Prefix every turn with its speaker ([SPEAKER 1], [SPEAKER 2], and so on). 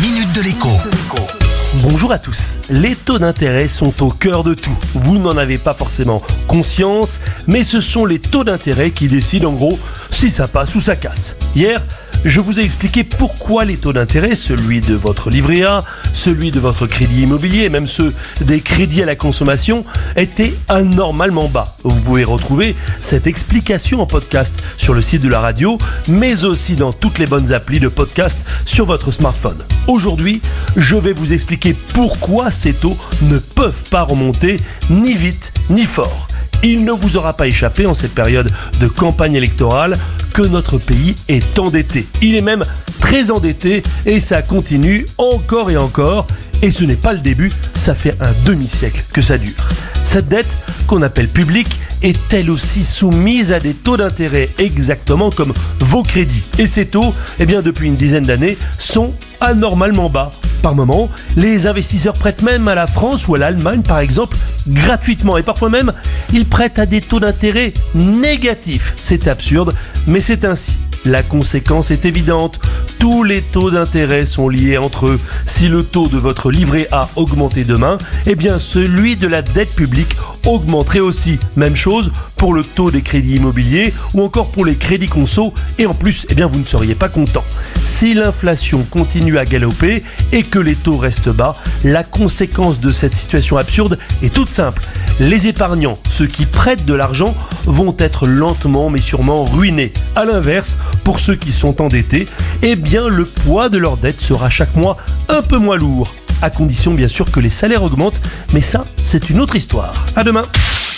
[SPEAKER 1] minute de l'écho.
[SPEAKER 2] Bonjour à tous. Les taux d'intérêt sont au cœur de tout. Vous n'en avez pas forcément conscience, mais ce sont les taux d'intérêt qui décident en gros si ça passe ou ça casse. Hier, je vous ai expliqué pourquoi les taux d'intérêt, celui de votre livret A, celui de votre crédit immobilier même ceux des crédits à la consommation, étaient anormalement bas. Vous pouvez retrouver cette explication en podcast sur le site de la radio, mais aussi dans toutes les bonnes applis de podcast sur votre smartphone. Aujourd'hui, je vais vous expliquer pourquoi ces taux ne peuvent pas remonter ni vite ni fort. Il ne vous aura pas échappé en cette période de campagne électorale que notre pays est endetté. Il est même très endetté et ça continue encore et encore. Et ce n'est pas le début, ça fait un demi-siècle que ça dure. Cette dette, qu'on appelle publique, est elle aussi soumise à des taux d'intérêt exactement comme vos crédits? Et ces taux, eh bien depuis une dizaine d'années, sont anormalement bas. Par moment, les investisseurs prêtent même à la France ou à l'Allemagne par exemple gratuitement et parfois même ils prêtent à des taux d'intérêt négatifs. C'est absurde, mais c'est ainsi. La conséquence est évidente. Tous les taux d'intérêt sont liés entre eux. Si le taux de votre livret A augmentait demain, eh bien celui de la dette publique augmenterait aussi. Même chose pour le taux des crédits immobiliers ou encore pour les crédits conso et en plus, eh bien vous ne seriez pas content. Si l'inflation continue à galoper et que les taux restent bas, la conséquence de cette situation absurde est toute simple. Les épargnants, ceux qui prêtent de l'argent, vont être lentement mais sûrement ruinés. A l'inverse, pour ceux qui sont endettés, eh bien le poids de leur dette sera chaque mois un peu moins lourd. À condition bien sûr que les salaires augmentent, mais ça, c'est une autre histoire. À demain.